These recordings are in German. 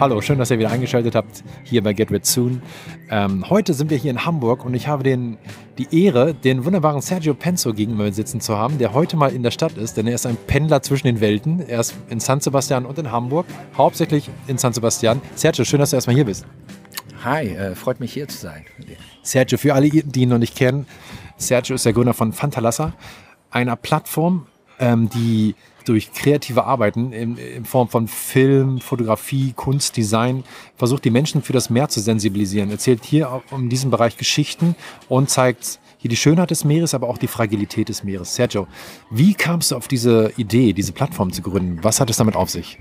Hallo, schön, dass ihr wieder eingeschaltet habt hier bei Get Rid Soon. Ähm, heute sind wir hier in Hamburg und ich habe den, die Ehre, den wunderbaren Sergio Penzo gegenüber sitzen zu haben, der heute mal in der Stadt ist, denn er ist ein Pendler zwischen den Welten. Er ist in San Sebastian und in Hamburg, hauptsächlich in San Sebastian. Sergio, schön, dass du erstmal hier bist. Hi, äh, freut mich hier zu sein. Sergio, für alle, die ihn noch nicht kennen, Sergio ist der Gründer von Fantalassa, einer Plattform, ähm, die durch kreative Arbeiten in, in, Form von Film, Fotografie, Kunst, Design versucht, die Menschen für das Meer zu sensibilisieren. Erzählt hier um diesen Bereich Geschichten und zeigt hier die Schönheit des Meeres, aber auch die Fragilität des Meeres. Sergio, wie kamst du auf diese Idee, diese Plattform zu gründen? Was hat es damit auf sich?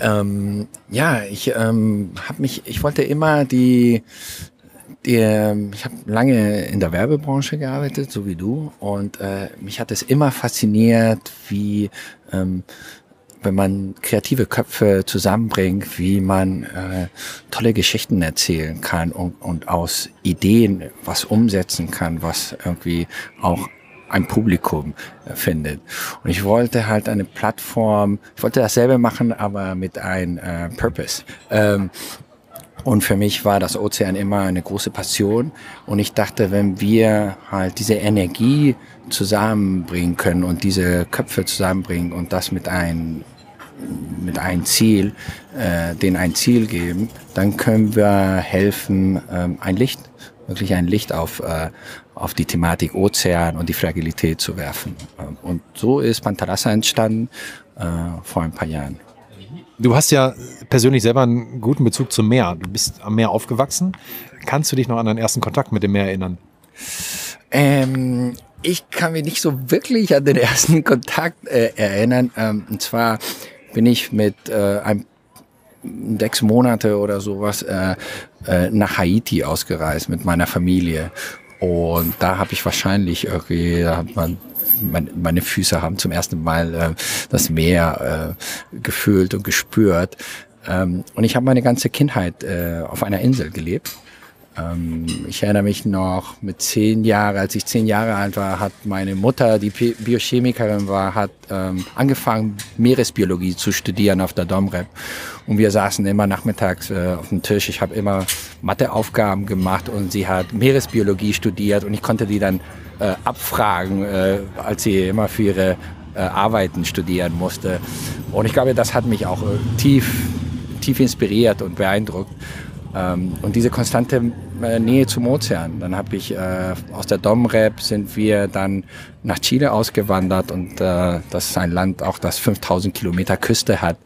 Ähm, ja, ich ähm, habe mich, ich wollte immer die die, ähm, ich habe lange in der Werbebranche gearbeitet, so wie du, und äh, mich hat es immer fasziniert, wie ähm, wenn man kreative Köpfe zusammenbringt, wie man äh, tolle Geschichten erzählen kann und, und aus Ideen was umsetzen kann, was irgendwie auch ein Publikum äh, findet. Und ich wollte halt eine Plattform, ich wollte dasselbe machen, aber mit einem äh, Purpose. Ähm, und für mich war das Ozean immer eine große Passion. Und ich dachte, wenn wir halt diese Energie zusammenbringen können und diese Köpfe zusammenbringen und das mit ein mit einem Ziel, äh, den ein Ziel geben, dann können wir helfen, ähm, ein Licht, wirklich ein Licht auf, äh, auf die Thematik Ozean und die Fragilität zu werfen. Und so ist Pantalassa entstanden äh, vor ein paar Jahren. Du hast ja persönlich selber einen guten Bezug zum Meer. Du bist am Meer aufgewachsen. Kannst du dich noch an deinen ersten Kontakt mit dem Meer erinnern? Ähm, ich kann mich nicht so wirklich an den ersten Kontakt äh, erinnern. Ähm, und zwar bin ich mit äh, einem sechs Monate oder sowas äh, äh, nach Haiti ausgereist mit meiner Familie. Und da habe ich wahrscheinlich irgendwie, da hat man mein, meine Füße haben zum ersten Mal äh, das Meer äh, gefühlt und gespürt. Ähm, und ich habe meine ganze Kindheit äh, auf einer Insel gelebt. Ähm, ich erinnere mich noch mit zehn Jahren, als ich zehn Jahre alt war, hat meine Mutter, die Biochemikerin war, hat ähm, angefangen, Meeresbiologie zu studieren auf der Domrep. Und wir saßen immer nachmittags äh, auf dem Tisch. Ich habe immer Matheaufgaben gemacht und sie hat Meeresbiologie studiert und ich konnte die dann äh, abfragen, äh, als sie immer für ihre äh, Arbeiten studieren musste. Und ich glaube, das hat mich auch äh, tief, tief inspiriert und beeindruckt. Ähm, und diese konstante äh, Nähe zum Ozean. Dann habe ich äh, aus der Domrep sind wir dann nach Chile ausgewandert und äh, das ist ein Land auch, das 5000 Kilometer Küste hat,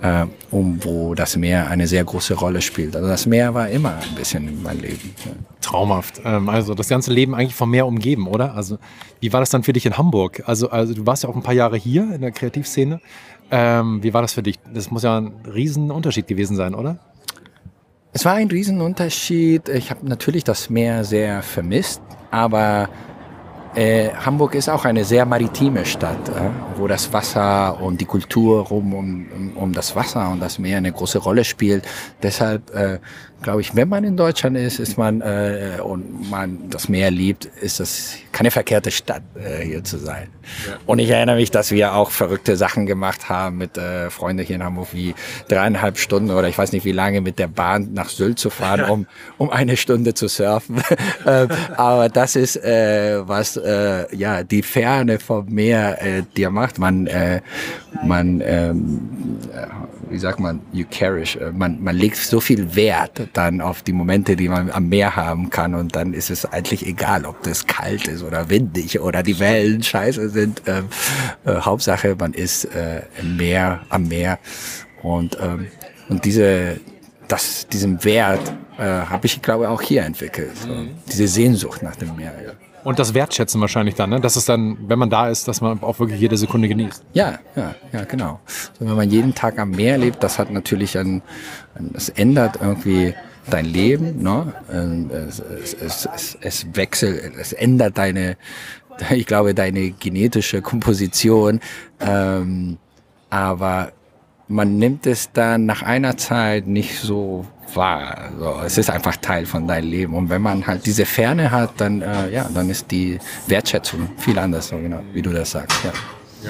äh, um wo das Meer eine sehr große Rolle spielt. Also das Meer war immer ein bisschen in meinem Leben. Ja. Traumhaft. Ähm, also das ganze Leben eigentlich vom Meer umgeben, oder? Also wie war das dann für dich in Hamburg? Also, also du warst ja auch ein paar Jahre hier in der Kreativszene. Ähm, wie war das für dich? Das muss ja ein Riesenunterschied gewesen sein, oder? Es war ein Riesenunterschied. Ich habe natürlich das Meer sehr vermisst, aber äh, Hamburg ist auch eine sehr maritime Stadt, äh, wo das Wasser und die Kultur rum um, um, das Wasser und das Meer eine große Rolle spielt. Deshalb äh, glaube ich, wenn man in Deutschland ist, ist man äh, und man das Meer liebt, ist das keine verkehrte Stadt äh, hier zu sein. Ja. Und ich erinnere mich, dass wir auch verrückte Sachen gemacht haben mit äh, Freunden hier in Hamburg, wie dreieinhalb Stunden oder ich weiß nicht wie lange mit der Bahn nach Sylt zu fahren, um um eine Stunde zu surfen. äh, aber das ist äh, was äh, ja die Ferne vom Meer äh, dir macht. Man äh, man ähm, wie sagt man, you cherish. Äh, man, man legt so viel Wert dann auf die Momente, die man am Meer haben kann und dann ist es eigentlich egal, ob das kalt ist oder windig oder die Wellen scheiße sind. Ähm, äh, Hauptsache, man ist äh, im Meer, am Meer und ähm, und diese das, diesen Wert äh, habe ich, glaube ich, auch hier entwickelt. So. Mhm. Diese Sehnsucht nach dem Meer. Ja. Und das Wertschätzen wahrscheinlich dann, ne? dass es dann, wenn man da ist, dass man auch wirklich jede Sekunde genießt. Ja, ja, ja, genau. So, wenn man jeden Tag am Meer lebt, das hat natürlich ein, ein das ändert irgendwie dein Leben, ne? Es, es, es, es wechselt, es ändert deine, ich glaube, deine genetische Komposition. Ähm, aber man nimmt es dann nach einer Zeit nicht so wahr. Also es ist einfach Teil von deinem Leben. Und wenn man halt diese Ferne hat, dann, äh, ja, dann ist die Wertschätzung viel anders, so genau, wie du das sagst. Ja.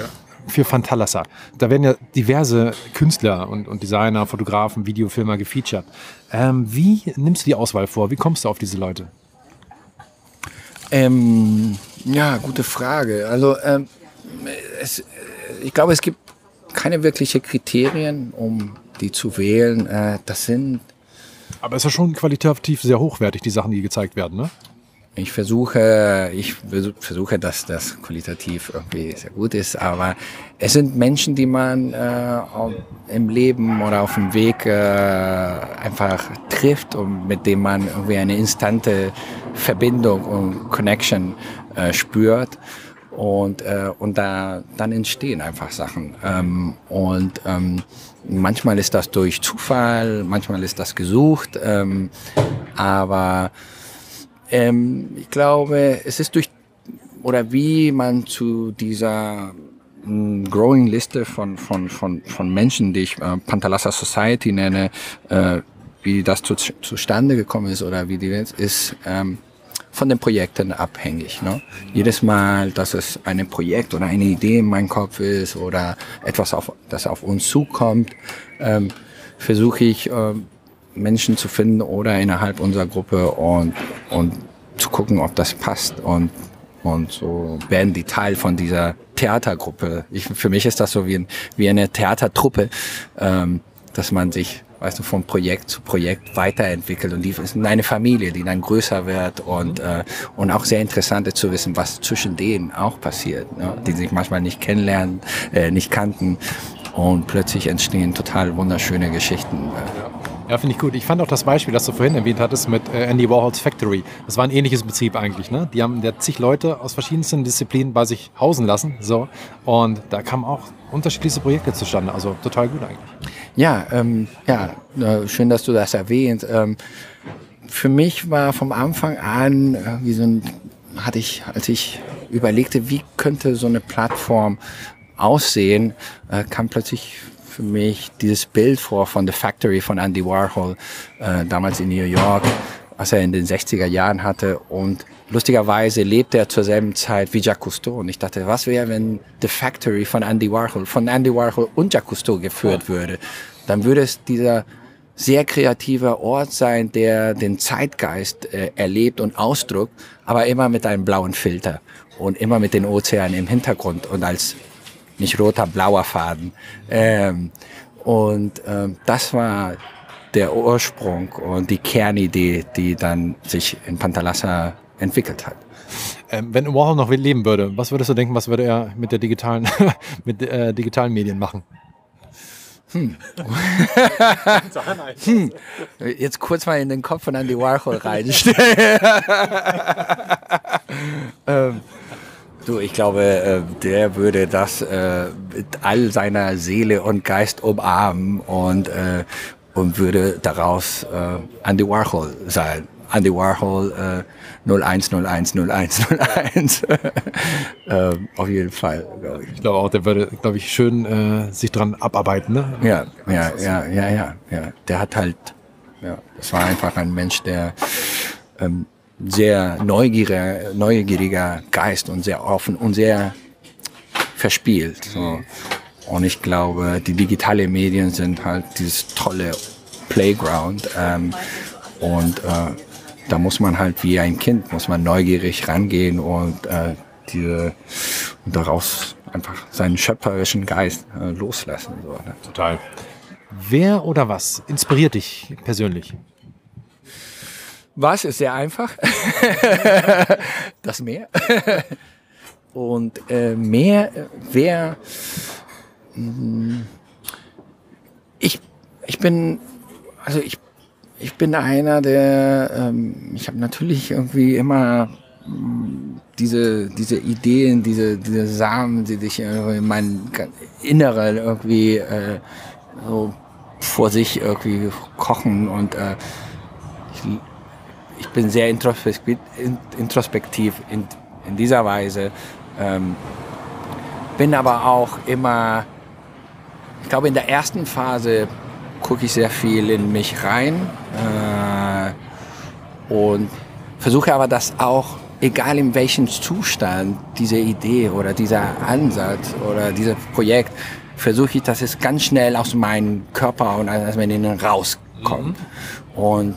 ja. für Fantalassa. Da werden ja diverse Künstler und, und Designer, Fotografen, Videofilmer gefeatured. Ähm, wie nimmst du die Auswahl vor? Wie kommst du auf diese Leute? Ähm, ja, gute Frage. Also ähm, es, ich glaube, es gibt keine wirklichen Kriterien, um die zu wählen. Äh, das sind. Aber es ist ja schon qualitativ sehr hochwertig, die Sachen, die gezeigt werden, ne? Ich versuche, ich versuche, dass das qualitativ irgendwie sehr gut ist, aber es sind Menschen, die man äh, im Leben oder auf dem Weg äh, einfach trifft und mit denen man irgendwie eine instante Verbindung und Connection äh, spürt und äh, und da dann entstehen einfach Sachen. Ähm, und ähm, manchmal ist das durch Zufall, manchmal ist das gesucht, ähm, aber ähm, ich glaube, es ist durch oder wie man zu dieser mm, growing Liste von, von, von, von Menschen, die ich äh, Pantalassa Society nenne, äh, wie das zu, zustande gekommen ist oder wie die ist, ähm, von den Projekten abhängig. Ne? Jedes Mal, dass es ein Projekt oder eine Idee in meinem Kopf ist oder etwas, auf, das auf uns zukommt, ähm, versuche ich, äh, Menschen zu finden oder innerhalb unserer Gruppe und, und zu gucken, ob das passt und und so werden die Teil von dieser Theatergruppe. Ich, für mich ist das so wie, ein, wie eine Theatertruppe, ähm, dass man sich, weißt du, von Projekt zu Projekt weiterentwickelt und die sind eine Familie, die dann größer wird und äh, und auch sehr interessant ist zu wissen, was zwischen denen auch passiert, ne? die sich manchmal nicht kennenlernen, äh, nicht kannten und plötzlich entstehen total wunderschöne Geschichten. Äh. Ja, finde ich gut. Ich fand auch das Beispiel, das du vorhin erwähnt hattest mit äh, Andy Warhols Factory. Das war ein ähnliches Prinzip eigentlich. Ne? Die haben der zig Leute aus verschiedensten Disziplinen bei sich hausen lassen. So. Und da kamen auch unterschiedliche Projekte zustande. Also total gut eigentlich. Ja, ähm, ja äh, schön, dass du das erwähnst. Ähm, für mich war vom Anfang an äh, wie so ein, hatte ich, als ich überlegte, wie könnte so eine Plattform aussehen, äh, kam plötzlich für mich dieses Bild vor von The Factory von Andy Warhol, äh, damals in New York, was er in den 60er Jahren hatte. Und lustigerweise lebte er zur selben Zeit wie Jacques Cousteau. Und ich dachte, was wäre, wenn The Factory von Andy Warhol, von Andy Warhol und Jacques Cousteau geführt würde? Dann würde es dieser sehr kreativer Ort sein, der den Zeitgeist äh, erlebt und ausdrückt, aber immer mit einem blauen Filter und immer mit den Ozeanen im Hintergrund und als nicht roter, blauer Faden. Ähm, und ähm, das war der Ursprung und die Kernidee, die dann sich in Pantalassa entwickelt hat. Ähm, wenn Warhol noch leben würde, was würdest du denken, was würde er mit der digitalen, mit äh, digitalen Medien machen? Hm. hm. Jetzt kurz mal in den Kopf von Andy Warhol reinstellen. ähm, Du, ich glaube, äh, der würde das äh, mit all seiner Seele und Geist umarmen und, äh, und würde daraus Andy Warhol sein. Andy Warhol 01010101. ähm, auf jeden Fall, glaube ich. Ich glaube auch, der würde, glaube ich, schön äh, sich dran abarbeiten. Ne? Ja, ja, ja, ja, ja, ja. Der hat halt, ja, das war einfach ein Mensch, der ähm, sehr neugieriger, neugieriger Geist und sehr offen und sehr verspielt. So. Und ich glaube, die digitalen Medien sind halt dieses tolle Playground. Ähm, und äh, da muss man halt wie ein Kind, muss man neugierig rangehen und äh, diese und daraus einfach seinen schöpferischen Geist äh, loslassen. So, ne? Total. Wer oder was inspiriert dich persönlich? Was ist sehr einfach. das Meer. Und äh, Meer wäre. Mm, ich, ich bin. Also ich, ich bin einer, der. Ähm, ich habe natürlich irgendwie immer mm, diese, diese Ideen, diese, diese Samen, die sich in mein Innere irgendwie äh, so vor sich irgendwie kochen und äh, ich ich bin sehr introspektiv, introspektiv in, in dieser Weise. Ähm, bin aber auch immer, ich glaube, in der ersten Phase gucke ich sehr viel in mich rein äh, und versuche aber das auch egal in welchem Zustand diese Idee oder dieser Ansatz oder dieses Projekt, versuche ich, dass es ganz schnell aus meinem Körper und aus meinem Innen rauskommt. Mhm. Und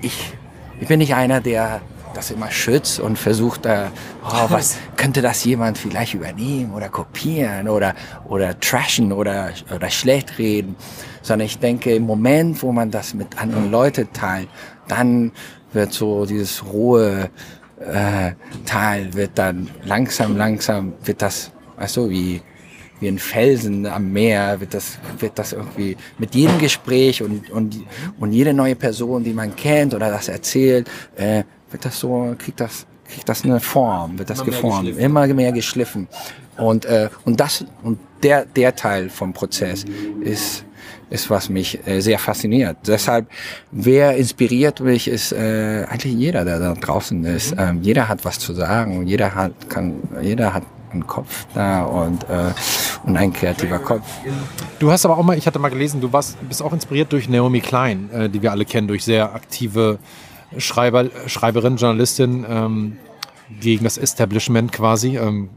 ich, ich bin nicht einer, der das immer schützt und versucht, äh, oh, was könnte das jemand vielleicht übernehmen oder kopieren oder, oder trashen oder, oder schlecht reden, sondern ich denke, im Moment, wo man das mit anderen Leuten teilt, dann wird so dieses rohe äh, Teil wird dann langsam, langsam wird das, weißt du, wie wie ein Felsen am Meer wird das wird das irgendwie mit jedem Gespräch und und und jede neue Person, die man kennt oder das erzählt, äh, wird das so, kriegt das, kriegt das eine Form, wird das immer geformt, mehr immer mehr geschliffen. Und, äh, und das, und der, der Teil vom Prozess ist, ist was mich äh, sehr fasziniert. Deshalb, wer inspiriert mich, ist äh, eigentlich jeder, der da draußen ist. Mhm. Ähm, jeder hat was zu sagen und jeder hat, kann, jeder hat einen Kopf da und, äh, und ein kreativer Kopf. Du hast aber auch mal, ich hatte mal gelesen, du warst, bist auch inspiriert durch Naomi Klein, äh, die wir alle kennen, durch sehr aktive Schreiber, Schreiberin, Journalistin ähm, gegen das Establishment quasi, ähm,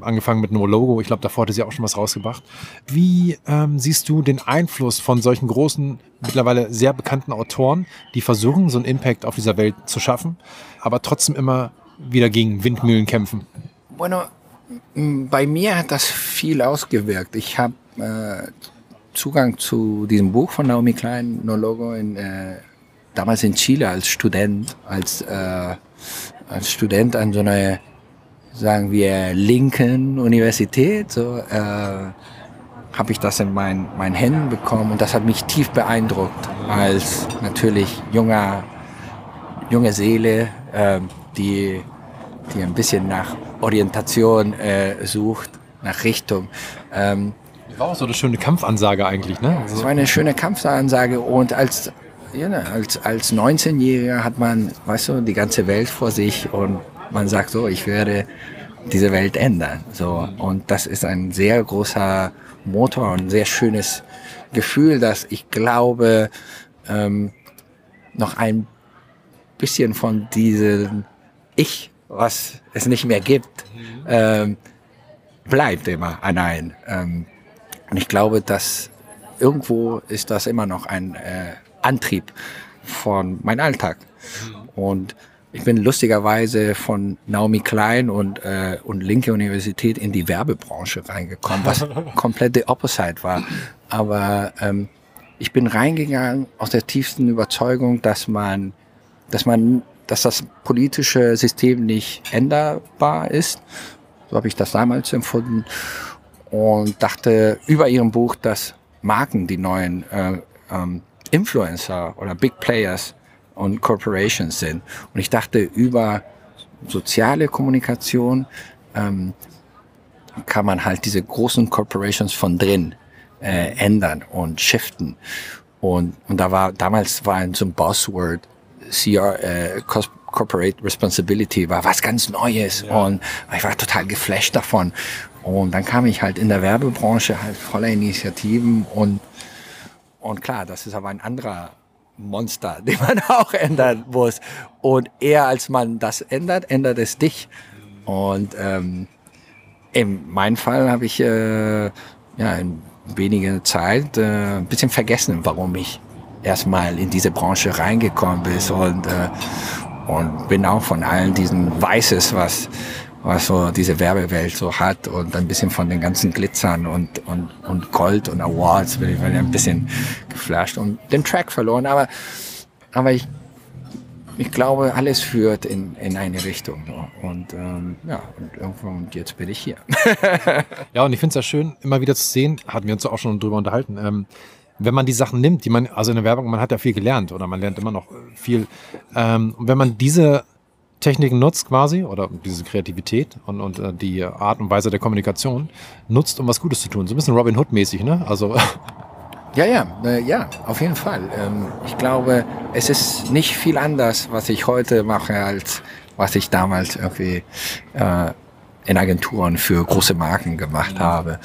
angefangen mit No Logo. Ich glaube, davor hatte sie auch schon was rausgebracht. Wie ähm, siehst du den Einfluss von solchen großen, mittlerweile sehr bekannten Autoren, die versuchen, so einen Impact auf dieser Welt zu schaffen, aber trotzdem immer wieder gegen Windmühlen kämpfen? Bueno, bei mir hat das viel ausgewirkt. Ich habe äh, Zugang zu diesem Buch von Naomi Klein, No Logo, in äh, damals in Chile als Student, als, äh, als Student an so einer, sagen wir, linken Universität, so, äh, habe ich das in meinen mein Händen bekommen und das hat mich tief beeindruckt als natürlich junger, junge Seele, äh, die, die ein bisschen nach Orientation äh, sucht, nach Richtung. Ähm, war auch so eine schöne Kampfansage eigentlich, ne? Das war eine schöne Kampfansage und als ja, ne, als, als 19-Jähriger hat man, weißt du, die ganze Welt vor sich und man sagt so, ich werde diese Welt ändern. So. Und das ist ein sehr großer Motor und ein sehr schönes Gefühl, dass ich glaube, ähm, noch ein bisschen von diesem Ich, was es nicht mehr gibt, ähm, bleibt immer an ein. Ähm, und ich glaube, dass irgendwo ist das immer noch ein äh, Antrieb von meinem Alltag. Und ich bin lustigerweise von Naomi Klein und, äh, und Linke Universität in die Werbebranche reingekommen, was komplett der Opposite war. Aber ähm, ich bin reingegangen aus der tiefsten Überzeugung, dass man, dass man, dass das politische System nicht änderbar ist. So habe ich das damals empfunden und dachte über ihrem Buch, dass Marken die neuen äh, ähm, Influencer oder Big Players und Corporations sind. Und ich dachte, über soziale Kommunikation ähm, kann man halt diese großen Corporations von drin äh, ändern und shiften. Und, und da war damals war ein so ein Buzzword, CR, äh, Corporate Responsibility war was ganz Neues ja. und ich war total geflasht davon. Und dann kam ich halt in der Werbebranche halt voller Initiativen und und klar, das ist aber ein anderer Monster, den man auch ändern muss. Und eher als man das ändert, ändert es dich. Und ähm, in meinem Fall habe ich äh, ja in weniger Zeit äh, ein bisschen vergessen, warum ich erstmal in diese Branche reingekommen bin und, äh, und bin auch von allen diesen Weißes, was was so diese Werbewelt so hat und ein bisschen von den ganzen Glitzern und, und, und Gold und Awards bin ich ein bisschen geflasht und den Track verloren. Aber, aber ich, ich glaube, alles führt in, in eine Richtung. Und ähm, ja, und irgendwo und jetzt bin ich hier. ja, und ich finde es ja schön, immer wieder zu sehen, hatten wir uns auch schon drüber unterhalten, ähm, wenn man die Sachen nimmt, die man, also in der Werbung, man hat ja viel gelernt oder man lernt immer noch viel. Ähm, und wenn man diese Techniken nutzt quasi oder diese Kreativität und, und äh, die Art und Weise der Kommunikation nutzt, um was Gutes zu tun. So ein bisschen Robin Hood-mäßig, ne? Also. Ja, ja, äh, ja, auf jeden Fall. Ähm, ich glaube, es ist nicht viel anders, was ich heute mache, als was ich damals irgendwie äh, in Agenturen für große Marken gemacht habe.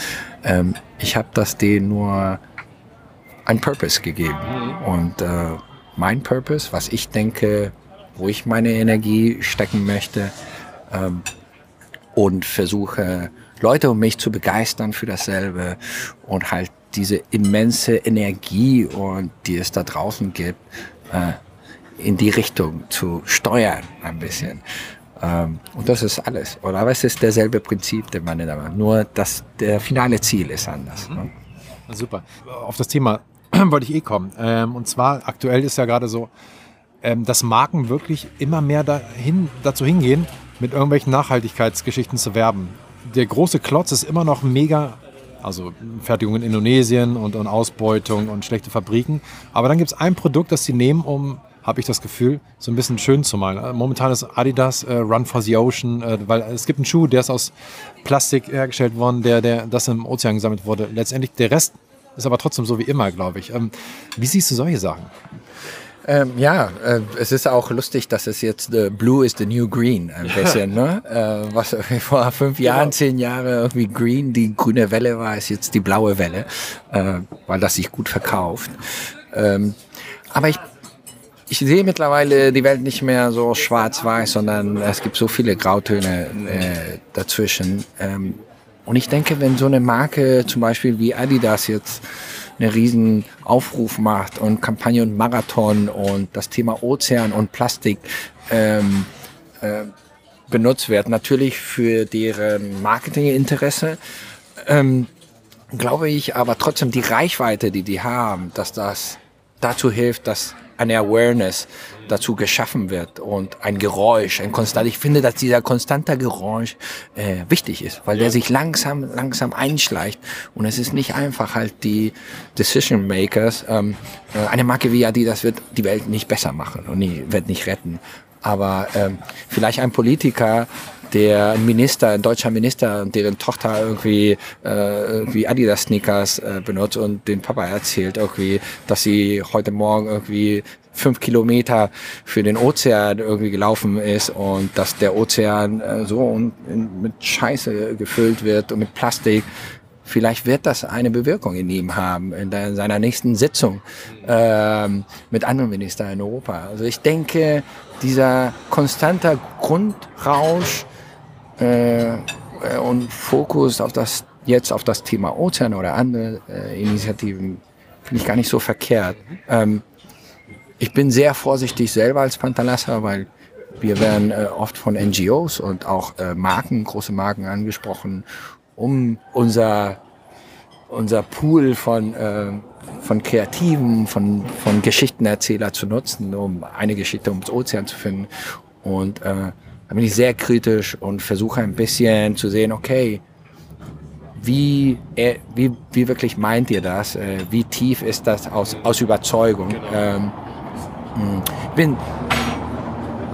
Ähm, ich habe das denen nur ein Purpose gegeben. Mhm. Und äh, mein Purpose, was ich denke, wo ich meine Energie stecken möchte, ähm, und versuche Leute um mich zu begeistern für dasselbe und halt diese immense Energie und die es da draußen gibt, äh, in die Richtung zu steuern ein bisschen. Ähm, und das ist alles. Oder aber es ist derselbe Prinzip, den man da macht. Nur das der finale Ziel ist anders. Ne? Super. Auf das Thema wollte ich eh kommen. Ähm, und zwar aktuell ist ja gerade so, ähm, dass Marken wirklich immer mehr dahin, dazu hingehen, mit irgendwelchen Nachhaltigkeitsgeschichten zu werben. Der große Klotz ist immer noch mega, also Fertigung in Indonesien und, und Ausbeutung und schlechte Fabriken. Aber dann gibt es ein Produkt, das sie nehmen, um habe ich das Gefühl, so ein bisschen schön zu malen. Momentan ist Adidas äh, Run for the Ocean, äh, weil es gibt einen Schuh, der ist aus Plastik hergestellt worden, der, der das im Ozean gesammelt wurde. Letztendlich der Rest ist aber trotzdem so wie immer, glaube ich. Ähm, wie siehst du solche Sachen? Ähm, ja, äh, es ist auch lustig, dass es jetzt äh, Blue is the New Green ein bisschen, ne? Äh, was vor fünf Jahren, genau. zehn Jahre irgendwie Green, die grüne Welle war, ist jetzt die blaue Welle, äh, weil das sich gut verkauft. Ähm, aber ich ich sehe mittlerweile die Welt nicht mehr so schwarz-weiß, sondern es gibt so viele Grautöne äh, dazwischen. Ähm, und ich denke, wenn so eine Marke zum Beispiel wie Adidas jetzt einen riesen Aufruf macht und Kampagne und Marathon und das Thema Ozean und Plastik ähm, äh, benutzt wird, natürlich für deren Marketinginteresse, ähm, glaube ich aber trotzdem die Reichweite, die die haben, dass das dazu hilft, dass eine Awareness dazu geschaffen wird und ein Geräusch, ein konstant. Ich finde, dass dieser konstante Geräusch äh, wichtig ist, weil der sich langsam, langsam einschleicht und es ist nicht einfach halt die Decision Makers. Ähm, äh, eine Marke wie Adidas wird die Welt nicht besser machen und nie, wird nicht retten. Aber ähm, vielleicht ein Politiker, der Minister, ein deutscher Minister, deren Tochter irgendwie, äh, irgendwie Adidas Sneakers äh, benutzt und den Papa erzählt irgendwie, dass sie heute Morgen irgendwie fünf Kilometer für den Ozean irgendwie gelaufen ist und dass der Ozean äh, so und in, mit Scheiße gefüllt wird und mit Plastik. Vielleicht wird das eine Bewirkung in ihm haben, in, der, in seiner nächsten Sitzung ähm, mit anderen Ministern in Europa. Also ich denke, dieser konstante Grundrausch äh, und Fokus auf das jetzt auf das Thema Ozean oder andere äh, Initiativen finde ich gar nicht so verkehrt. Ähm, ich bin sehr vorsichtig selber als Pantalassa, weil wir werden äh, oft von NGOs und auch äh, Marken, große Marken angesprochen, um unser unser Pool von äh, von Kreativen, von von Geschichtenerzähler zu nutzen, um eine Geschichte ums Ozean zu finden. Und äh, da bin ich sehr kritisch und versuche ein bisschen zu sehen, okay, wie, wie, wie wirklich meint ihr das? Äh, wie tief ist das aus, aus Überzeugung? Genau. Ähm, hm, ich bin,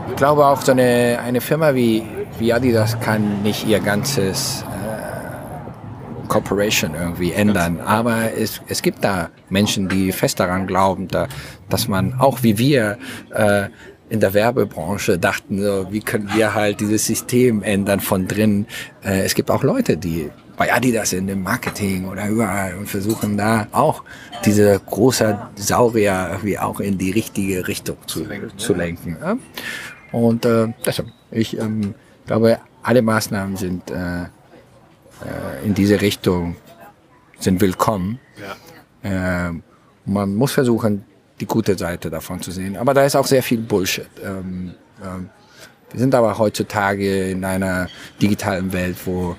ich glaube auch so eine, eine Firma wie, wie Adidas kann nicht ihr ganzes äh, Corporation irgendwie ändern. Aber es, es gibt da Menschen, die fest daran glauben, da, dass man auch wie wir äh, in der Werbebranche dachten, so, wie können wir halt dieses System ändern von drin. Äh, es gibt auch Leute, die bei Adidas in dem Marketing oder überall und versuchen da auch diese große Saurier irgendwie auch in die richtige Richtung zu, zu lenken. Ja? Und äh, deshalb, ich ähm, glaube, alle Maßnahmen sind äh, äh, in diese Richtung sind willkommen. Ja. Äh, man muss versuchen, die gute Seite davon zu sehen. Aber da ist auch sehr viel Bullshit. Ähm, ähm, wir sind aber heutzutage in einer digitalen Welt, wo,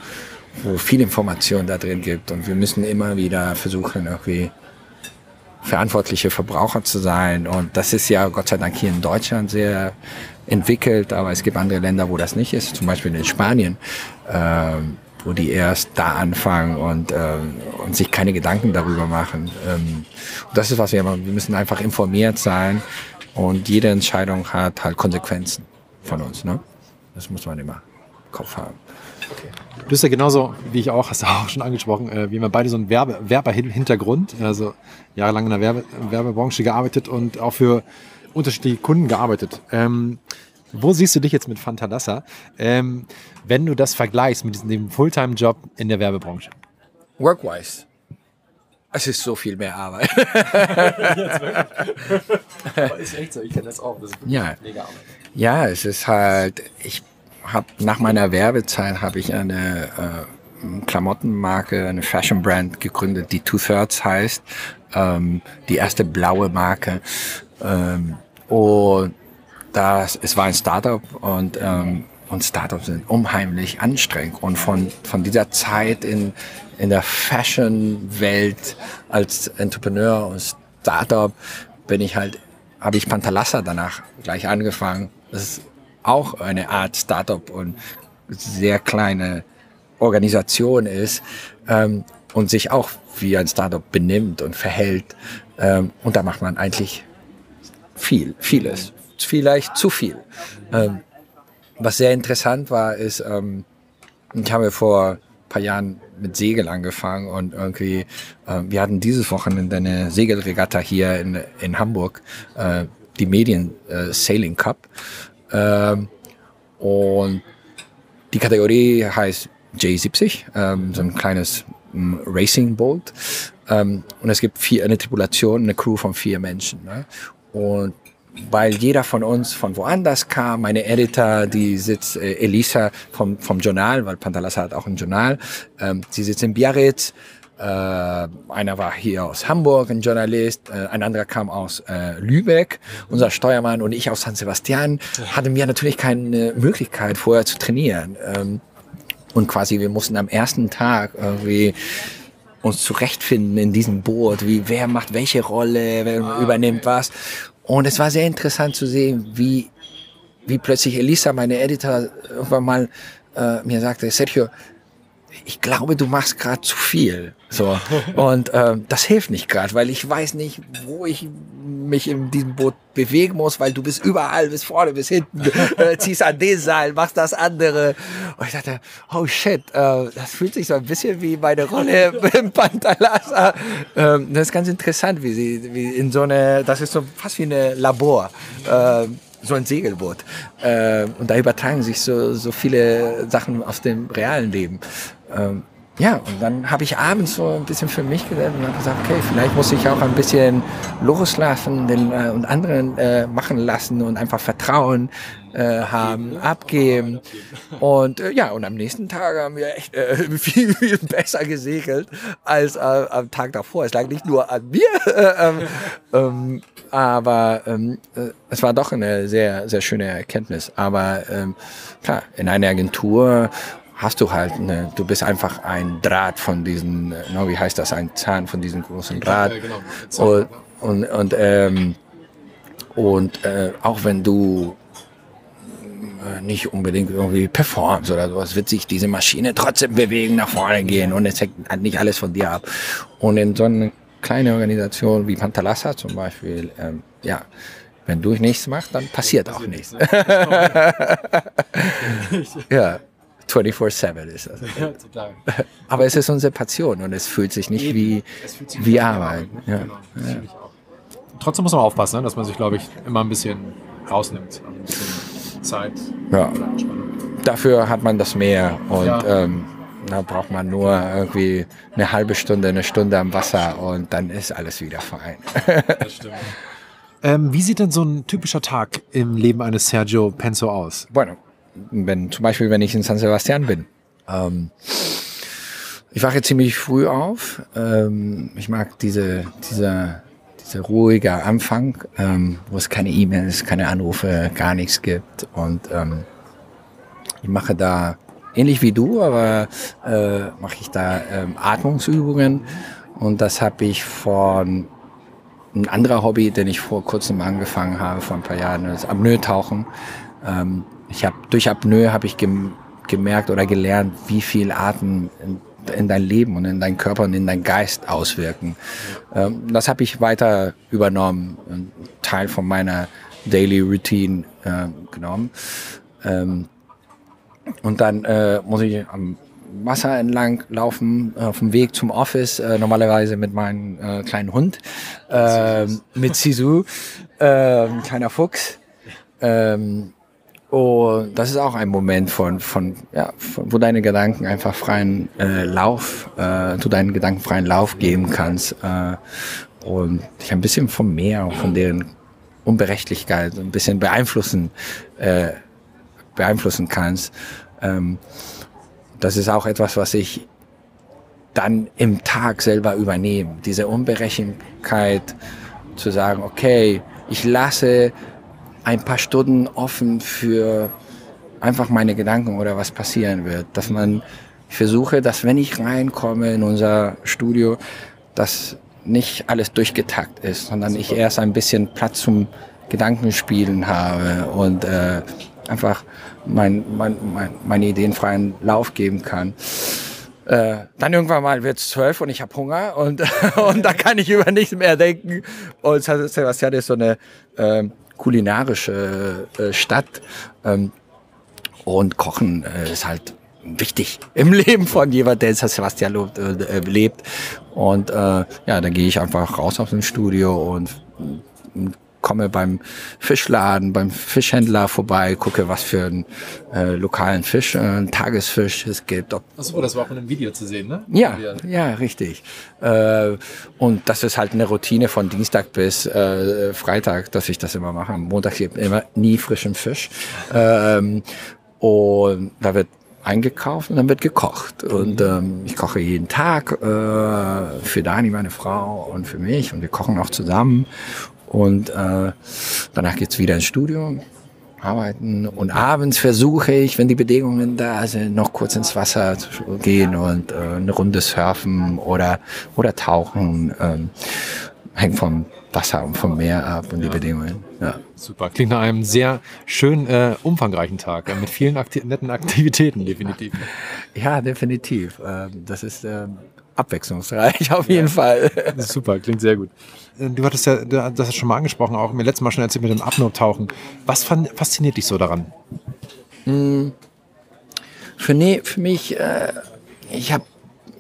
wo viel Information da drin gibt und wir müssen immer wieder versuchen, irgendwie verantwortliche Verbraucher zu sein. Und das ist ja Gott sei Dank hier in Deutschland sehr entwickelt, aber es gibt andere Länder, wo das nicht ist, zum Beispiel in Spanien. Ähm, wo die erst da anfangen und, ähm, und sich keine Gedanken darüber machen. Ähm, das ist was wir machen. Wir müssen einfach informiert sein und jede Entscheidung hat halt Konsequenzen von uns. Ne? Das muss man immer im Kopf haben. Okay. Du bist ja genauso wie ich auch, hast du auch schon angesprochen, äh, wir beide so einen Werbe Werberhintergrund, also jahrelang in der Werbe Werbebranche gearbeitet und auch für unterschiedliche Kunden gearbeitet. Ähm, wo siehst du dich jetzt mit Fantalassa, ähm, wenn du das vergleichst mit diesem Fulltime-Job in der Werbebranche? Workwise. Es ist so viel mehr Arbeit. ist echt so, ich kenne das auch. Das ist ja. mega Arbeit. Ja, es ist halt, ich, habe nach meiner Werbezeit habe ich eine äh, Klamottenmarke, eine Fashion Brand gegründet, die Two Thirds heißt, ähm, die erste blaue Marke. Ähm, und das, es war ein Startup und ähm, und Startups sind unheimlich anstrengend. Und von, von dieser Zeit in, in der Fashion-Welt als Entrepreneur und Startup bin ich halt, habe ich Pantalassa danach gleich angefangen. Das ist auch eine Art Startup und sehr kleine Organisation ist ähm, und sich auch wie ein Startup benimmt und verhält. Ähm, und da macht man eigentlich viel, vieles. Vielleicht zu viel. Ähm, was sehr interessant war, ist, ähm, ich habe vor ein paar Jahren mit Segel angefangen und irgendwie, äh, wir hatten dieses Wochenende eine Segelregatta hier in, in Hamburg, äh, die Medien äh, Sailing Cup. Ähm, und die Kategorie heißt J70, ähm, so ein kleines ähm, Racing Boat. Ähm, und es gibt vier, eine Tripulation, eine Crew von vier Menschen. Ne? Und weil jeder von uns von woanders kam. Meine Editor, die sitzt, äh, Elisa vom, vom Journal, weil Pantalasa hat auch ein Journal, ähm, sie sitzt in Biarritz. Äh, einer war hier aus Hamburg, ein Journalist, äh, ein anderer kam aus äh, Lübeck, unser Steuermann und ich aus San Sebastian, hatten wir natürlich keine Möglichkeit vorher zu trainieren. Ähm, und quasi wir mussten am ersten Tag irgendwie uns zurechtfinden in diesem Boot, wie wer macht welche Rolle, wer ah, übernimmt was. Und es war sehr interessant zu sehen, wie, wie plötzlich Elisa, meine Editor, irgendwann mal äh, mir sagte, Sergio, ich glaube, du machst gerade zu viel. So. Und ähm, das hilft nicht gerade, weil ich weiß nicht, wo ich mich in diesem Boot bewegen muss, weil du bist überall, bis vorne, bis hinten, äh, ziehst an den Seil, machst das andere. Und ich dachte, oh shit, äh, das fühlt sich so ein bisschen wie meine Rolle im Pantalasa. Ähm, das ist ganz interessant, wie sie wie in so eine, das ist so fast wie eine Labor. Äh, so ein Segelboot. Äh, und da übertragen sich so, so viele Sachen aus dem realen Leben. Ähm, ja, und dann habe ich abends so ein bisschen für mich gedacht und habe gesagt, okay, vielleicht muss ich auch ein bisschen loslassen den, äh, und anderen äh, machen lassen und einfach Vertrauen äh, haben, abgeben. Und äh, ja, und am nächsten Tag haben wir echt äh, viel, viel besser gesegelt als äh, am Tag davor. Es lag nicht nur an mir, äh, ähm, ähm, aber ähm, äh, es war doch eine sehr, sehr schöne Erkenntnis. Aber ähm, klar, in einer Agentur hast du halt, ne, du bist einfach ein Draht von diesen, no, wie heißt das, ein Zahn von diesem großen Draht. Ja, genau. Und, und, und, ähm, und äh, auch wenn du nicht unbedingt irgendwie performst oder sowas, wird sich diese Maschine trotzdem bewegen, nach vorne gehen und es hängt halt nicht alles von dir ab. Und in so einer kleinen Organisation wie Pantalassa zum Beispiel, ähm, ja, wenn du nichts machst, dann passiert auch nichts. ja. 24-7 ist das. Ja, total. Aber es ist unsere Passion und es fühlt sich nicht wie, sich wie Arbeit. Ne? Ja. Genau, ja. Trotzdem muss man aufpassen, ne, dass man sich, glaube ich, immer ein bisschen rausnimmt. Also ein bisschen Zeit. Ja. Dafür hat man das Meer und ja. ähm, da braucht man nur irgendwie eine halbe Stunde, eine Stunde am Wasser und dann ist alles wieder fein. das stimmt. Ähm, wie sieht denn so ein typischer Tag im Leben eines Sergio Penso aus? Bueno, wenn zum Beispiel, wenn ich in San Sebastian bin. Ähm, ich wache ziemlich früh auf. Ähm, ich mag diese, dieser, dieser ruhige Anfang, ähm, wo es keine E-Mails, keine Anrufe, gar nichts gibt. Und ähm, ich mache da ähnlich wie du, aber äh, mache ich da ähm, Atmungsübungen. Und das habe ich von ein anderer Hobby, den ich vor kurzem angefangen habe, vor ein paar Jahren, das Apnoe-Tauchen. Ähm, ich habe durch Apnoe habe ich gem, gemerkt oder gelernt, wie viel Atem in, in, dein Leben und in deinen Körper und in deinen Geist auswirken. Ähm, das habe ich weiter übernommen, ein Teil von meiner Daily Routine äh, genommen. Ähm, und dann äh, muss ich am Wasser entlang laufen, auf dem Weg zum Office, äh, normalerweise mit meinem äh, kleinen Hund, äh, mit Sisu, äh, kleiner Fuchs. Ähm, und das ist auch ein Moment von, von, ja, von, wo deine Gedanken einfach freien äh, Lauf, äh, du deinen Gedanken freien Lauf geben kannst äh, und dich ein bisschen vom Meer und von deren Unberechtigkeit ein bisschen beeinflussen äh, beeinflussen kannst. Ähm, das ist auch etwas, was ich dann im Tag selber übernehme. Diese Unberechenbarkeit zu sagen, okay, ich lasse ein paar Stunden offen für einfach meine Gedanken oder was passieren wird. Dass man, ich versuche, dass wenn ich reinkomme in unser Studio, dass nicht alles durchgetakt ist, sondern ich erst ein bisschen Platz zum Gedankenspielen habe und äh, einfach mein, mein, mein, meine Ideen freien Lauf geben kann. Äh, dann irgendwann mal wird es zwölf und ich habe Hunger und, und da kann ich über nichts mehr denken. Und Sebastian ist so eine äh, kulinarische äh, Stadt ähm, und Kochen äh, ist halt wichtig im Leben von jemand, der in San Sebastian äh, lebt. Und äh, ja, dann gehe ich einfach raus aus dem Studio und komme beim Fischladen, beim Fischhändler vorbei, gucke, was für einen äh, lokalen Fisch, äh, einen Tagesfisch es gibt. Achso, das war auch in einem Video zu sehen, ne? Ja, ja, richtig. Äh, und das ist halt eine Routine von Dienstag bis äh, Freitag, dass ich das immer mache. Am Montag gibt immer nie frischen Fisch. Ähm, und da wird eingekauft und dann wird gekocht. Und ähm, ich koche jeden Tag äh, für Dani, meine Frau, und für mich. Und wir kochen auch zusammen. Und äh, danach geht's wieder ins Studio, arbeiten. Und abends versuche ich, wenn die Bedingungen da sind, noch kurz ins Wasser zu gehen und äh, eine Runde surfen oder, oder tauchen. Ähm, hängt vom Wasser und vom Meer ab und ja. die Bedingungen. Ja. Super. Klingt nach einem sehr schön äh, umfangreichen Tag äh, mit vielen Akti netten Aktivitäten, definitiv. Ja, definitiv. Ähm, das ist ähm, abwechslungsreich auf jeden ja. Fall. Super, klingt sehr gut. Du hattest ja das hast schon mal angesprochen, auch mir letztes Mal schon erzählt mit dem Apnoe-Tauchen. Was fasziniert dich so daran? Hm. Für, nee, für mich, äh, ich habe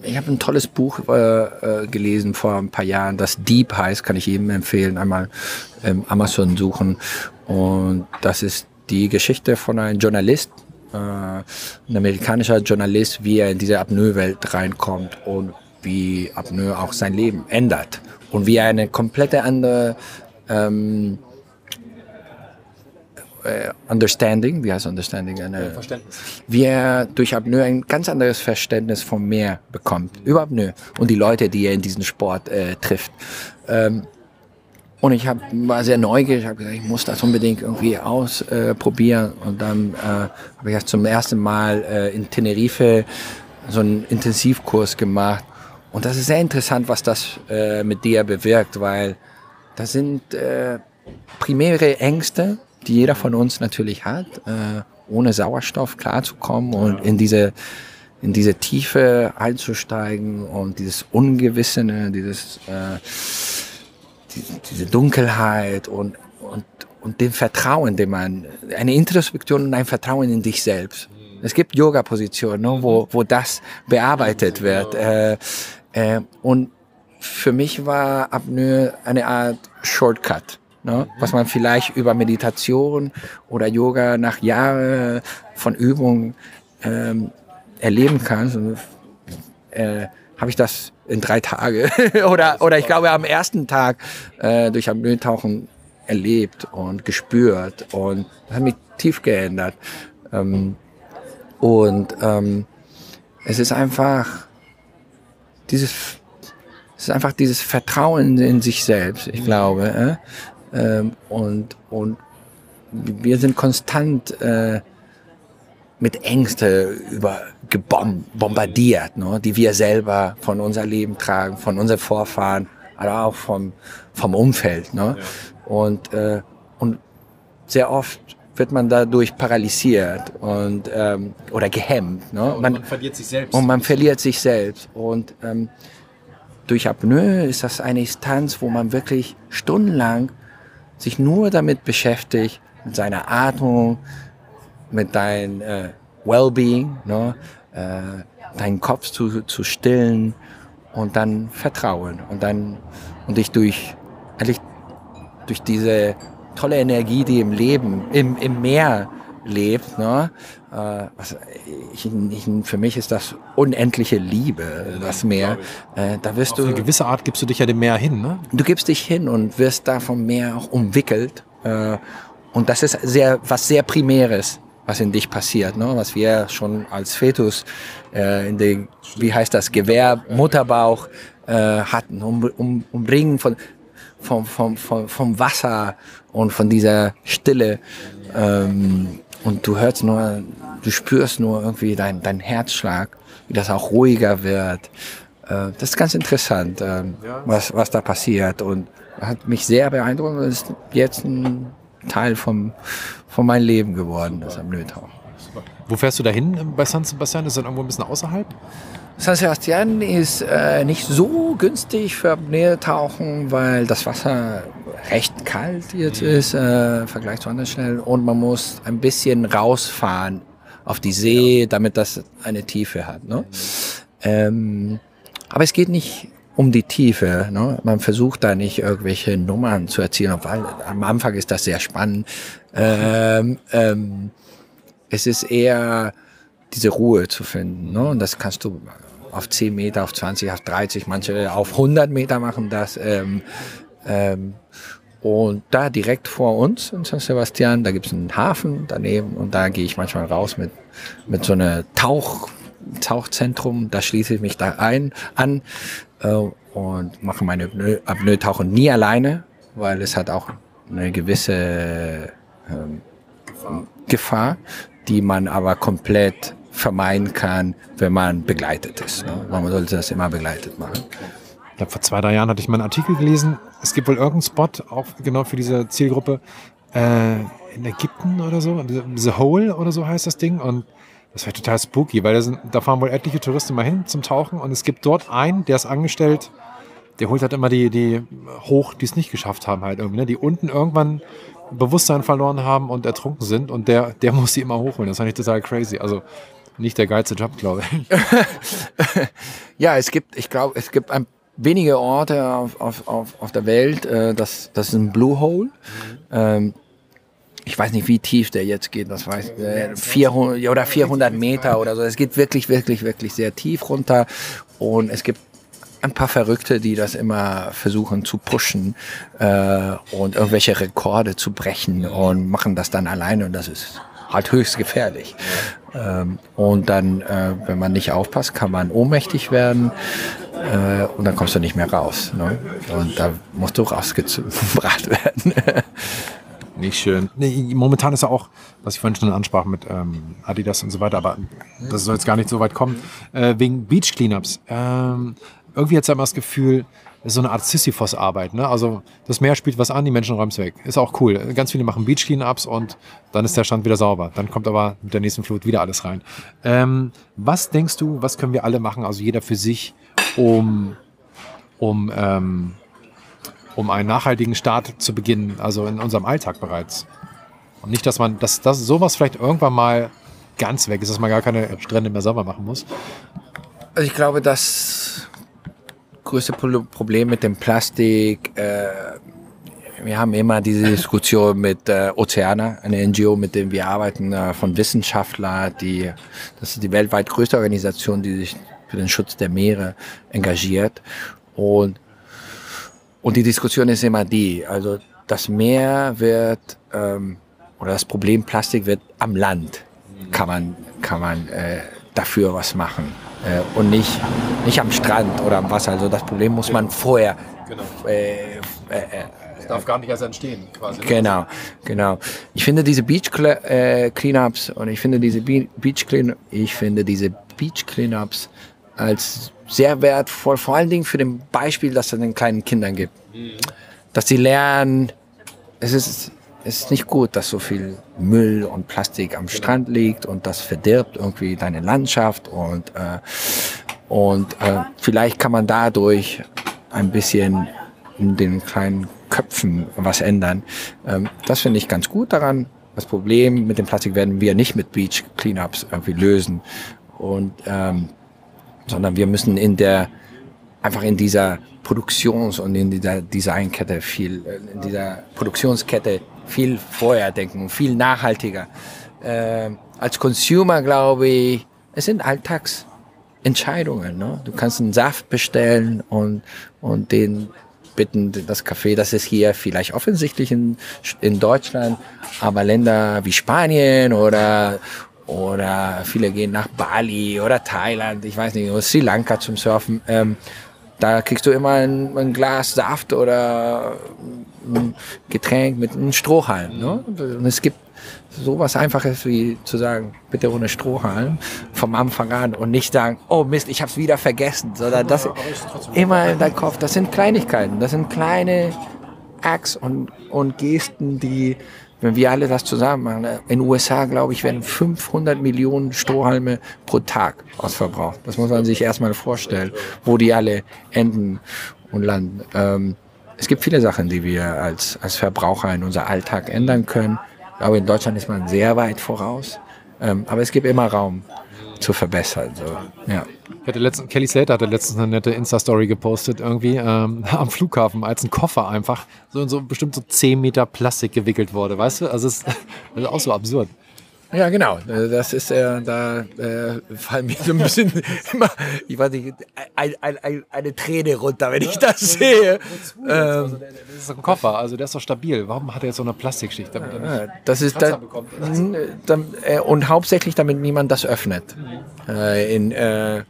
ich hab ein tolles Buch äh, äh, gelesen vor ein paar Jahren, das Deep heißt, kann ich jedem empfehlen, einmal ähm, Amazon suchen. Und das ist die Geschichte von einem Journalist, äh, ein amerikanischer Journalist, wie er in diese Apnoe-Welt reinkommt und wie Apnoe auch sein Leben ändert und wie er eine komplette andere ähm, äh, Understanding, wie heißt Understanding? Eine, Verständnis. Wie er durch Apnoe ein ganz anderes Verständnis vom Meer bekommt, über Apnoe und die Leute, die er in diesem Sport äh, trifft. Ähm, und ich hab, war sehr neugierig, habe gesagt, ich muss das unbedingt irgendwie ausprobieren. Äh, und dann äh, habe ich zum ersten Mal äh, in Tenerife so einen Intensivkurs gemacht und das ist sehr interessant, was das äh, mit dir bewirkt, weil das sind äh, primäre Ängste, die jeder von uns natürlich hat, äh, ohne Sauerstoff klarzukommen und in diese in diese Tiefe einzusteigen und dieses Ungewissene, dieses äh, die, diese Dunkelheit und und und dem Vertrauen, dem man eine Introspektion und ein Vertrauen in dich selbst. Es gibt Yoga-Positionen, ne, wo, wo das bearbeitet wird. Äh, äh, und für mich war Apnoe eine Art Shortcut, ne? was man vielleicht über Meditation oder Yoga nach Jahren von Übung ähm, erleben kann. So, äh, habe ich das in drei Tage oder oder ich glaube am ersten Tag äh, durch Apnoe-Tauchen erlebt und gespürt und das hat mich tief geändert. Ähm, und ähm, es ist einfach dieses, es ist einfach dieses Vertrauen in sich selbst, ich glaube. Äh? Ähm, und, und wir sind konstant äh, mit Ängste über bombardiert, ne? die wir selber von unser Leben tragen, von unseren Vorfahren, aber auch vom, vom Umfeld. Ne? Ja. Und, äh, und sehr oft wird man dadurch paralysiert und ähm, oder gehemmt. Ne? Und man, man, verliert sich selbst. Und man verliert sich selbst. Und ähm, durch Apnoe ist das eine Instanz, wo man wirklich stundenlang sich nur damit beschäftigt, mit seiner Atmung, mit deinem äh, Wellbeing, ne? äh, deinen Kopf zu, zu stillen und dann Vertrauen und dann und dich durch eigentlich durch diese tolle Energie, die im Leben, im, im Meer lebt. Ne? Was, ich, ich, für mich ist das unendliche Liebe, das Meer. Äh, da wirst Auf du, eine gewisse Art gibst du dich ja dem Meer hin. Ne? Du gibst dich hin und wirst da vom Meer auch umwickelt. Äh, und das ist sehr, was sehr Primäres was in dich passiert, ne? was wir schon als Fetus äh, in den, wie heißt das, Gewehr, Mutterbauch äh, hatten, um, um, umringen von, vom, vom, vom, vom Wasser und von dieser Stille. Ähm, und du hörst nur, du spürst nur irgendwie dein, dein Herzschlag, wie das auch ruhiger wird. Äh, das ist ganz interessant, äh, was, was da passiert. Und hat mich sehr beeindruckt und ist jetzt ein Teil vom, von meinem Leben geworden, das am Nötau. Wo fährst du dahin bei San Sebastian? Ist das irgendwo ein bisschen außerhalb? San Sebastian ist äh, nicht so günstig für Apnoe-Tauchen, weil das Wasser recht kalt jetzt ist äh, im Vergleich zu anderen Stellen und man muss ein bisschen rausfahren auf die See, damit das eine Tiefe hat. Ne? Ähm, aber es geht nicht um die Tiefe. Ne? Man versucht da nicht irgendwelche Nummern zu erzielen, weil am Anfang ist das sehr spannend. Ähm, ähm, es ist eher diese Ruhe zu finden. Ne? Und das kannst du auf 10 Meter, auf 20, auf 30, manche auf 100 Meter machen das. Ähm, ähm, und da direkt vor uns in San Sebastian, da gibt es einen Hafen daneben und da gehe ich manchmal raus mit, mit so einer Tauch, Tauchzentrum. Da schließe ich mich da ein an äh, und mache meine Apnoe-Tauchen nie alleine, weil es hat auch eine gewisse ähm, Gefahr, die man aber komplett vermeiden kann, wenn man begleitet ist. Ne? Man sollte das immer begleitet machen. Ich glaube, vor zwei, drei Jahren hatte ich mal einen Artikel gelesen. Es gibt wohl irgendeinen Spot, auch genau für diese Zielgruppe, äh, in Ägypten oder so. The Hole oder so heißt das Ding. Und das wäre total spooky, weil da, sind, da fahren wohl etliche Touristen mal hin zum Tauchen. Und es gibt dort einen, der ist angestellt, der holt halt immer die, die hoch, die es nicht geschafft haben, halt irgendwie, ne? die unten irgendwann Bewusstsein verloren haben und ertrunken sind und der, der muss sie immer hochholen. Das fand ich total crazy. Also nicht der geilste Job, glaube ich. ja, es gibt, ich glaube, es gibt ein, wenige Orte auf, auf, auf, auf der Welt, äh, das, das ist ein Blue Hole. Mhm. Ähm, ich weiß nicht, wie tief der jetzt geht, das weiß äh, 400 oder 400 Meter oder so. Es geht wirklich, wirklich, wirklich sehr tief runter und es gibt ein paar Verrückte, die das immer versuchen zu pushen äh, und irgendwelche Rekorde zu brechen und machen das dann alleine und das ist halt höchst gefährlich. Ähm, und dann, äh, wenn man nicht aufpasst, kann man ohnmächtig werden äh, und dann kommst du nicht mehr raus. Ne? Und da musst du rausgebracht werden. nicht schön. Nee, momentan ist ja auch, was ich vorhin schon ansprach mit ähm, Adidas und so weiter, aber das soll jetzt gar nicht so weit kommen, äh, wegen Beach Cleanups. Ähm, irgendwie hat es immer das Gefühl, ist so eine Art Sisyphos-Arbeit. Ne? Also das Meer spielt was an, die Menschen räumen es weg. Ist auch cool. Ganz viele machen Beach Cleanups und dann ist der Stand wieder sauber. Dann kommt aber mit der nächsten Flut wieder alles rein. Ähm, was denkst du, was können wir alle machen, also jeder für sich, um, um, ähm, um einen nachhaltigen Start zu beginnen, also in unserem Alltag bereits? Und nicht, dass man, dass, dass sowas vielleicht irgendwann mal ganz weg ist, dass man gar keine Strände mehr sauber machen muss. Also ich glaube, dass größte Problem mit dem Plastik. Äh, wir haben immer diese Diskussion mit äh, Oceana, eine NGO, mit dem wir arbeiten, äh, von Wissenschaftlern, die, das ist die weltweit größte Organisation, die sich für den Schutz der Meere engagiert. Und, und die Diskussion ist immer die, also das Meer wird, ähm, oder das Problem Plastik wird am Land, kann man, kann man äh, dafür was machen äh, und nicht, nicht am Strand oder am Wasser. Also das Problem muss man vorher. Genau. Äh, äh, äh es darf gar nicht erst entstehen, quasi. Ne? Genau, genau. Ich finde diese Beach äh, Cleanups und ich finde diese Beach Clean, ich finde diese Beach Cleanups als sehr wertvoll, vor allen Dingen für den Beispiel, das es den kleinen Kindern gibt. Mhm. Dass sie lernen, es ist es ist nicht gut, dass so viel Müll und Plastik am Strand liegt und das verdirbt irgendwie deine Landschaft und, äh, und äh, vielleicht kann man dadurch ein bisschen in den kleinen Köpfen was ändern. Ähm, das finde ich ganz gut daran. Das Problem mit dem Plastik werden wir nicht mit Beach Cleanups irgendwie lösen und ähm, sondern wir müssen in der einfach in dieser Produktions- und in dieser Designkette viel, äh, in dieser Produktionskette viel vorher denken, viel nachhaltiger. Äh, als Consumer glaube ich, es sind Alltagsentscheidungen. Ne? Du kannst einen Saft bestellen und, und den bitten das Café, das ist hier vielleicht offensichtlich in, in Deutschland, aber Länder wie Spanien oder oder viele gehen nach Bali oder Thailand, ich weiß nicht, oder Sri Lanka zum Surfen. Ähm, da kriegst du immer ein, ein, Glas Saft oder ein Getränk mit einem Strohhalm. Ne? Und es gibt sowas Einfaches wie zu sagen, bitte ohne Strohhalm vom Anfang an und nicht sagen, oh Mist, ich habe es wieder vergessen, sondern das immer in deinem Kopf. Das sind Kleinigkeiten, das sind kleine Acts und, und Gesten, die, wenn wir alle das zusammen machen, in den USA, glaube ich, werden 500 Millionen Strohhalme pro Tag ausverbraucht. Das muss man sich erstmal vorstellen, wo die alle enden und landen. Ähm, es gibt viele Sachen, die wir als, als Verbraucher in unser Alltag ändern können. Aber in Deutschland ist man sehr weit voraus. Ähm, aber es gibt immer Raum zu verbessern. So. Ja. Hatte letztens, Kelly Slater hatte letztens eine nette Insta-Story gepostet, irgendwie ähm, am Flughafen, als ein Koffer einfach so in so bestimmt so 10 Meter Plastik gewickelt wurde, weißt du? Also es ist auch so absurd. Ja, genau. Äh, das ist äh, da äh, fallen mir so ein bisschen immer, ich weiß nicht, ein, ein, ein, eine Träne runter, wenn ich das sehe. Ähm, also das ist ein Koffer, also der ist doch stabil. Warum hat er jetzt so eine Plastikschicht? Damit er das ist da, äh, und hauptsächlich, damit niemand das öffnet. Mhm. Äh, in, äh,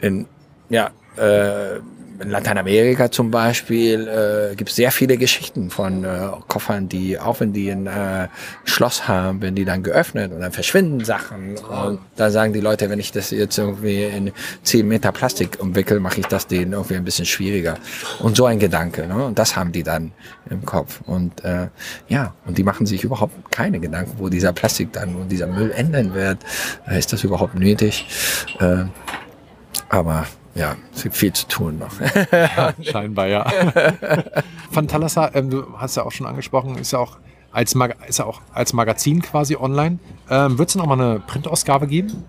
in ja, äh, in Lateinamerika zum Beispiel äh, gibt es sehr viele Geschichten von äh, Koffern, die, auch wenn die ein äh, Schloss haben, wenn die dann geöffnet und dann verschwinden Sachen. Und da sagen die Leute, wenn ich das jetzt irgendwie in 10 Meter Plastik umwickel, mache ich das denen irgendwie ein bisschen schwieriger. Und so ein Gedanke. Ne? Und das haben die dann im Kopf. Und äh, ja, und die machen sich überhaupt keine Gedanken, wo dieser Plastik dann und dieser Müll enden wird. Äh, ist das überhaupt nötig? Äh, aber ja, es gibt viel zu tun noch. Scheinbar, ja. Von Talassa, ähm, du hast ja auch schon angesprochen, ist ja auch als, Mag ist ja auch als Magazin quasi online. Ähm, Wird es noch mal eine Printausgabe geben?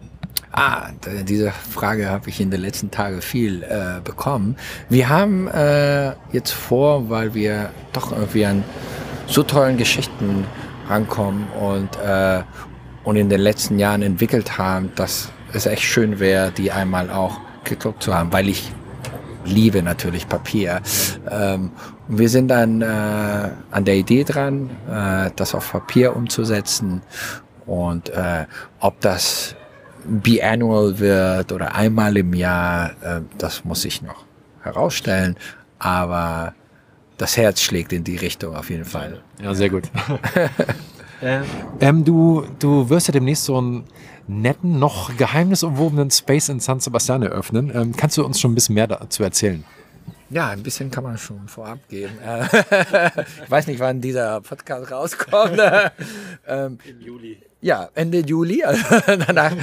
Ah, diese Frage habe ich in den letzten Tagen viel äh, bekommen. Wir haben äh, jetzt vor, weil wir doch irgendwie an so tollen Geschichten rankommen und, äh, und in den letzten Jahren entwickelt haben, dass es echt schön wäre, die einmal auch gedruckt zu haben, weil ich liebe natürlich Papier. Ähm, wir sind dann äh, an der Idee dran, äh, das auf Papier umzusetzen und äh, ob das biannual wird oder einmal im Jahr, äh, das muss ich noch herausstellen. Aber das Herz schlägt in die Richtung auf jeden Fall. Ja, sehr gut. ähm, du, du wirst ja demnächst so ein netten, noch geheimnisumwobenen Space in San Sebastian eröffnen. Ähm, kannst du uns schon ein bisschen mehr dazu erzählen? Ja, ein bisschen kann man schon vorab geben. ich weiß nicht, wann dieser Podcast rauskommt. ähm, Im Juli. Ja, Ende Juli. Also danach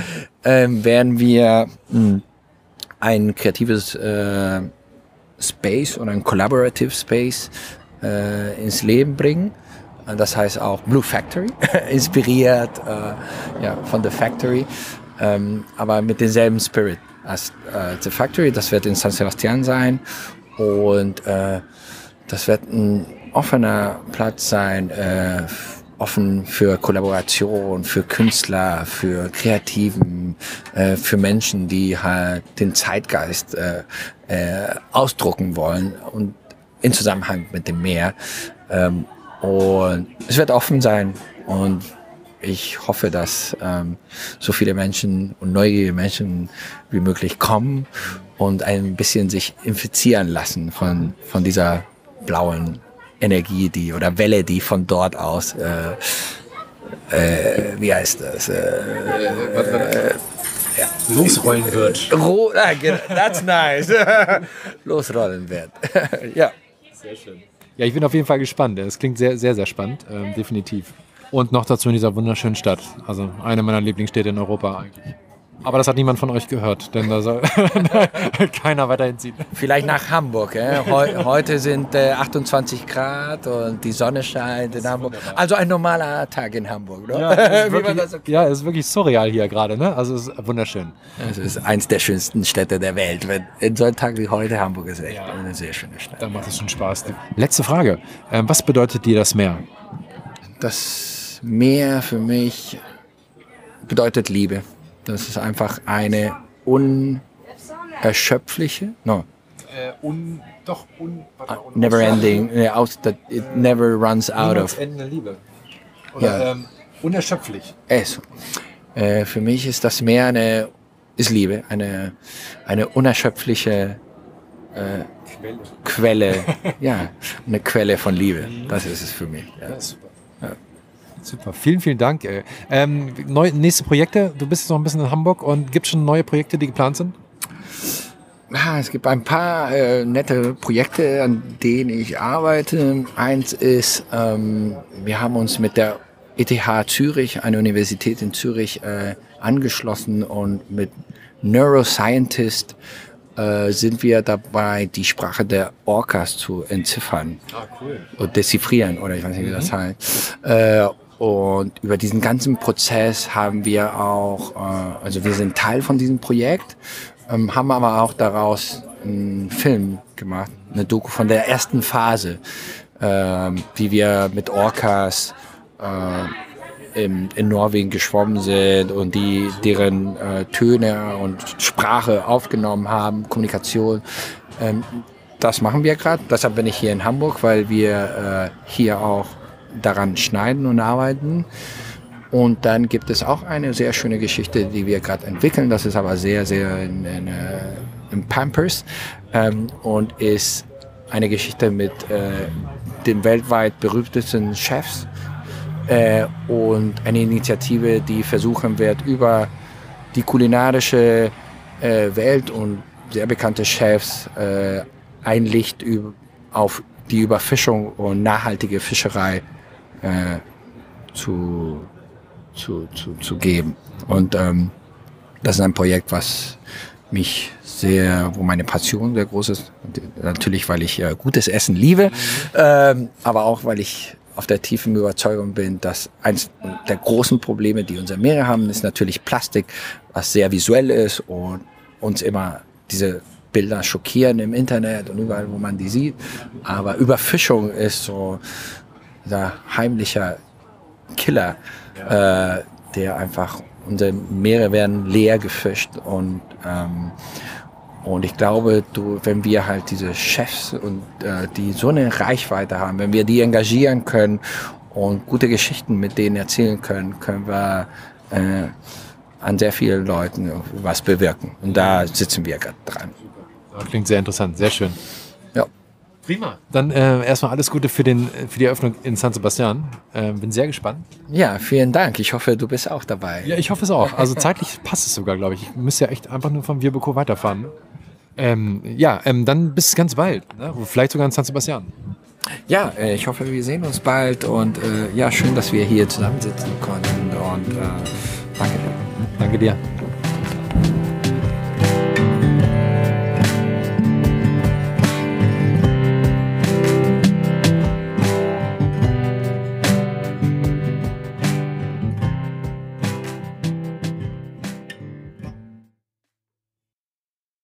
ähm, werden wir mh, hm, ein kreatives äh, Space oder ein Collaborative Space äh, ins Leben bringen. Das heißt auch Blue Factory, inspiriert äh, ja, von The Factory, ähm, aber mit demselben Spirit als äh, The Factory. Das wird in San Sebastian sein und äh, das wird ein offener Platz sein, äh, offen für Kollaboration, für Künstler, für Kreativen, äh, für Menschen, die halt den Zeitgeist äh, ausdrucken wollen und in Zusammenhang mit dem Meer. Ähm, und es wird offen sein und ich hoffe, dass ähm, so viele Menschen und neugierige Menschen wie möglich kommen und ein bisschen sich infizieren lassen von, von dieser blauen Energie, die oder Welle, die von dort aus, äh, äh, wie heißt das? Äh, äh, ja. Losrollen wird. Ro ah, that's nice. Losrollen wird. ja. Sehr schön. Ja, ich bin auf jeden Fall gespannt. Es klingt sehr, sehr, sehr spannend, ähm, definitiv. Und noch dazu in dieser wunderschönen Stadt. Also eine meiner Lieblingsstädte in Europa eigentlich. Aber das hat niemand von euch gehört, denn da soll keiner weiterhin ziehen. Vielleicht nach Hamburg. Äh? Heu heute sind äh, 28 Grad und die Sonne scheint in Hamburg. Wunderbar. Also ein normaler Tag in Hamburg, oder? Ja, es ist, wirklich, okay. ja, es ist wirklich surreal hier gerade. Ne? Also es ist wunderschön. Es ist eins der schönsten Städte der Welt. In so einem Tag wie heute Hamburg ist echt ja. eine sehr schöne Stadt. Da macht es schon Spaß. Letzte Frage. Ähm, was bedeutet dir das Meer? Das Meer für mich bedeutet Liebe. Das ist einfach eine unerschöpfliche, no, Äh, un, doch, un, warte, un, Never ending, äh, aus, that it never runs out of. endende Liebe. Oder Ja. ähm, unerschöpflich. Eso. Äh, für mich ist das mehr eine, ist Liebe, eine, eine unerschöpfliche Quelle. Quelle, ja, eine Quelle von Liebe. Das ist es für mich. Ja. Ja, super. Vielen, vielen Dank. Ähm, neu, nächste Projekte, du bist jetzt noch ein bisschen in Hamburg und gibt es schon neue Projekte, die geplant sind? Ah, es gibt ein paar äh, nette Projekte, an denen ich arbeite. Eins ist, ähm, wir haben uns mit der ETH Zürich, eine Universität in Zürich, äh, angeschlossen und mit Neuroscientist äh, sind wir dabei, die Sprache der Orcas zu entziffern Ah, cool. und dechiffrieren oder ich weiß nicht, wie das heißt. Äh, und über diesen ganzen Prozess haben wir auch, äh, also wir sind Teil von diesem Projekt, ähm, haben aber auch daraus einen Film gemacht, eine Doku von der ersten Phase, ähm, wie wir mit Orcas äh, in, in Norwegen geschwommen sind und die deren äh, Töne und Sprache aufgenommen haben, Kommunikation. Ähm, das machen wir gerade. Deshalb bin ich hier in Hamburg, weil wir äh, hier auch daran schneiden und arbeiten. Und dann gibt es auch eine sehr schöne Geschichte, die wir gerade entwickeln. Das ist aber sehr, sehr in, in, äh, im Pampers ähm, und ist eine Geschichte mit äh, den weltweit berühmtesten Chefs äh, und eine Initiative, die versuchen wird, über die kulinarische äh, Welt und sehr bekannte Chefs äh, ein Licht auf die Überfischung und nachhaltige Fischerei äh, zu, zu, zu, zu geben. Und ähm, das ist ein Projekt, was mich sehr, wo meine Passion sehr groß ist. Und Natürlich, weil ich äh, gutes Essen liebe, ähm, aber auch, weil ich auf der tiefen Überzeugung bin, dass eines der großen Probleme, die unsere Meere haben, ist natürlich Plastik, was sehr visuell ist und uns immer diese Bilder schockieren im Internet und überall, wo man die sieht. Aber Überfischung ist so dieser heimlicher Killer, äh, der einfach unsere Meere werden leer gefischt und ähm, und ich glaube, du, wenn wir halt diese Chefs und äh, die so eine Reichweite haben, wenn wir die engagieren können und gute Geschichten mit denen erzählen können, können wir äh, an sehr vielen Leuten was bewirken. Und da sitzen wir gerade dran. Ja, Klingt sehr interessant, sehr schön. Ja. Prima. Dann äh, erstmal alles Gute für, den, für die Eröffnung in San Sebastian. Äh, bin sehr gespannt. ja, vielen Dank. Ich hoffe, du bist auch dabei. Ja, ich hoffe es auch. Also zeitlich passt es sogar, glaube ich. Ich müsste ja echt einfach nur vom Virbeko weiterfahren. Ähm, ja, ähm, dann bis ganz bald. Ne? Vielleicht sogar in San Sebastian. Ja, äh, ich hoffe, wir sehen uns bald und äh, ja, schön, dass wir hier zusammensitzen konnten und äh, danke dir. Danke dir.